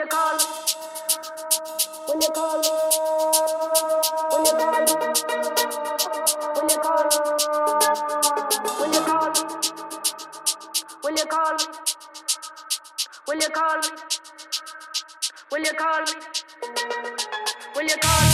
you call, when you call, when you call, when you call, when you call, when you call, when you call, when you call, when you call.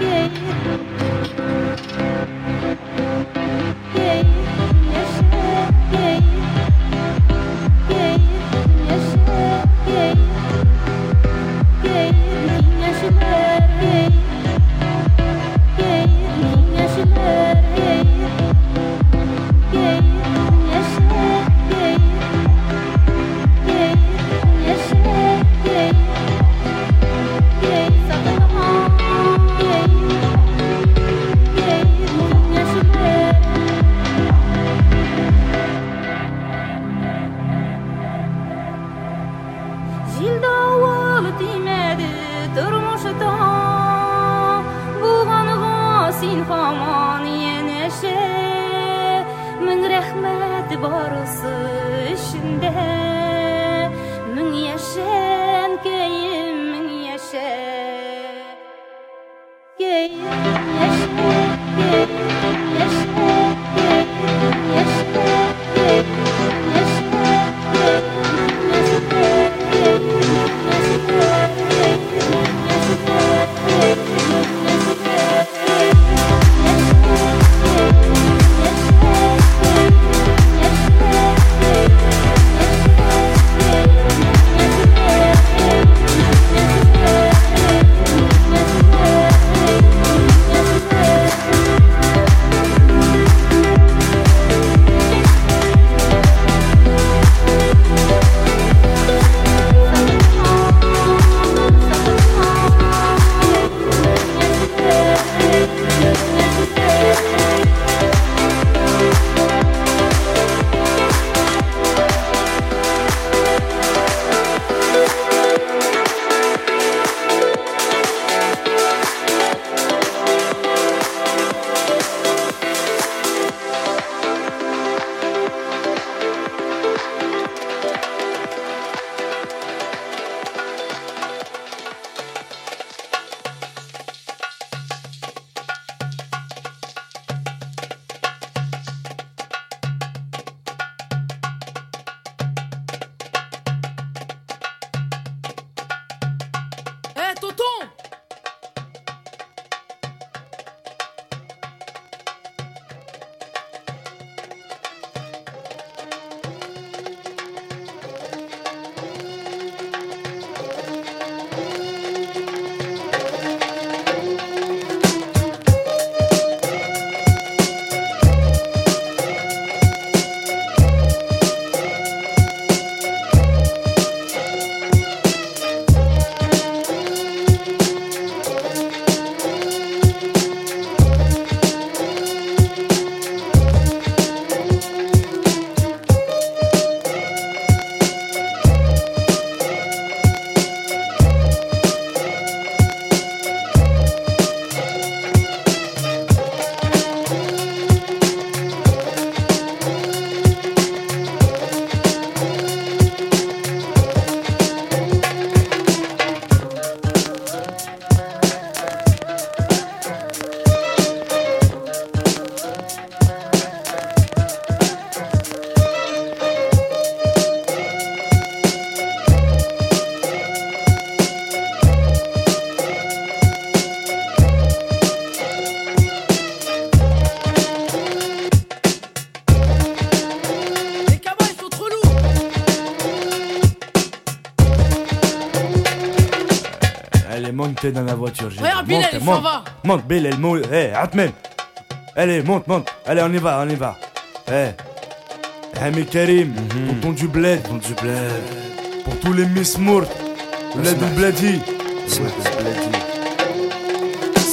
Yeah. Monte, va. monte, Bilal, monte. Eh, Atmen. Allez, monte, monte. Allez, on y va, on y va. Eh. Hami Karim, pour ton du bled. Ton du bled. Pour tous les Miss Mourt. Bled ou Bledi.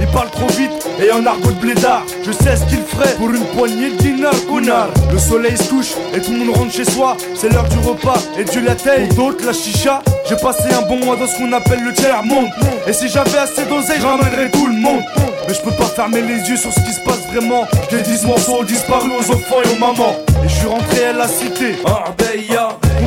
il parle trop vite et en argot de blédard. Je sais ce qu'il ferait pour une poignée de dinars, Le soleil se couche et tout le monde rentre chez soi. C'est l'heure du repas et Dieu la d'autres, la chicha. J'ai passé un bon mois dans ce qu'on appelle le tiers monde. Et si j'avais assez d'oseille, j'emmènerais tout le monde. Mais je peux pas fermer les yeux sur ce qui se passe vraiment. Les 10 morceaux disparus aux enfants et aux mamans. Et je suis rentré à la cité.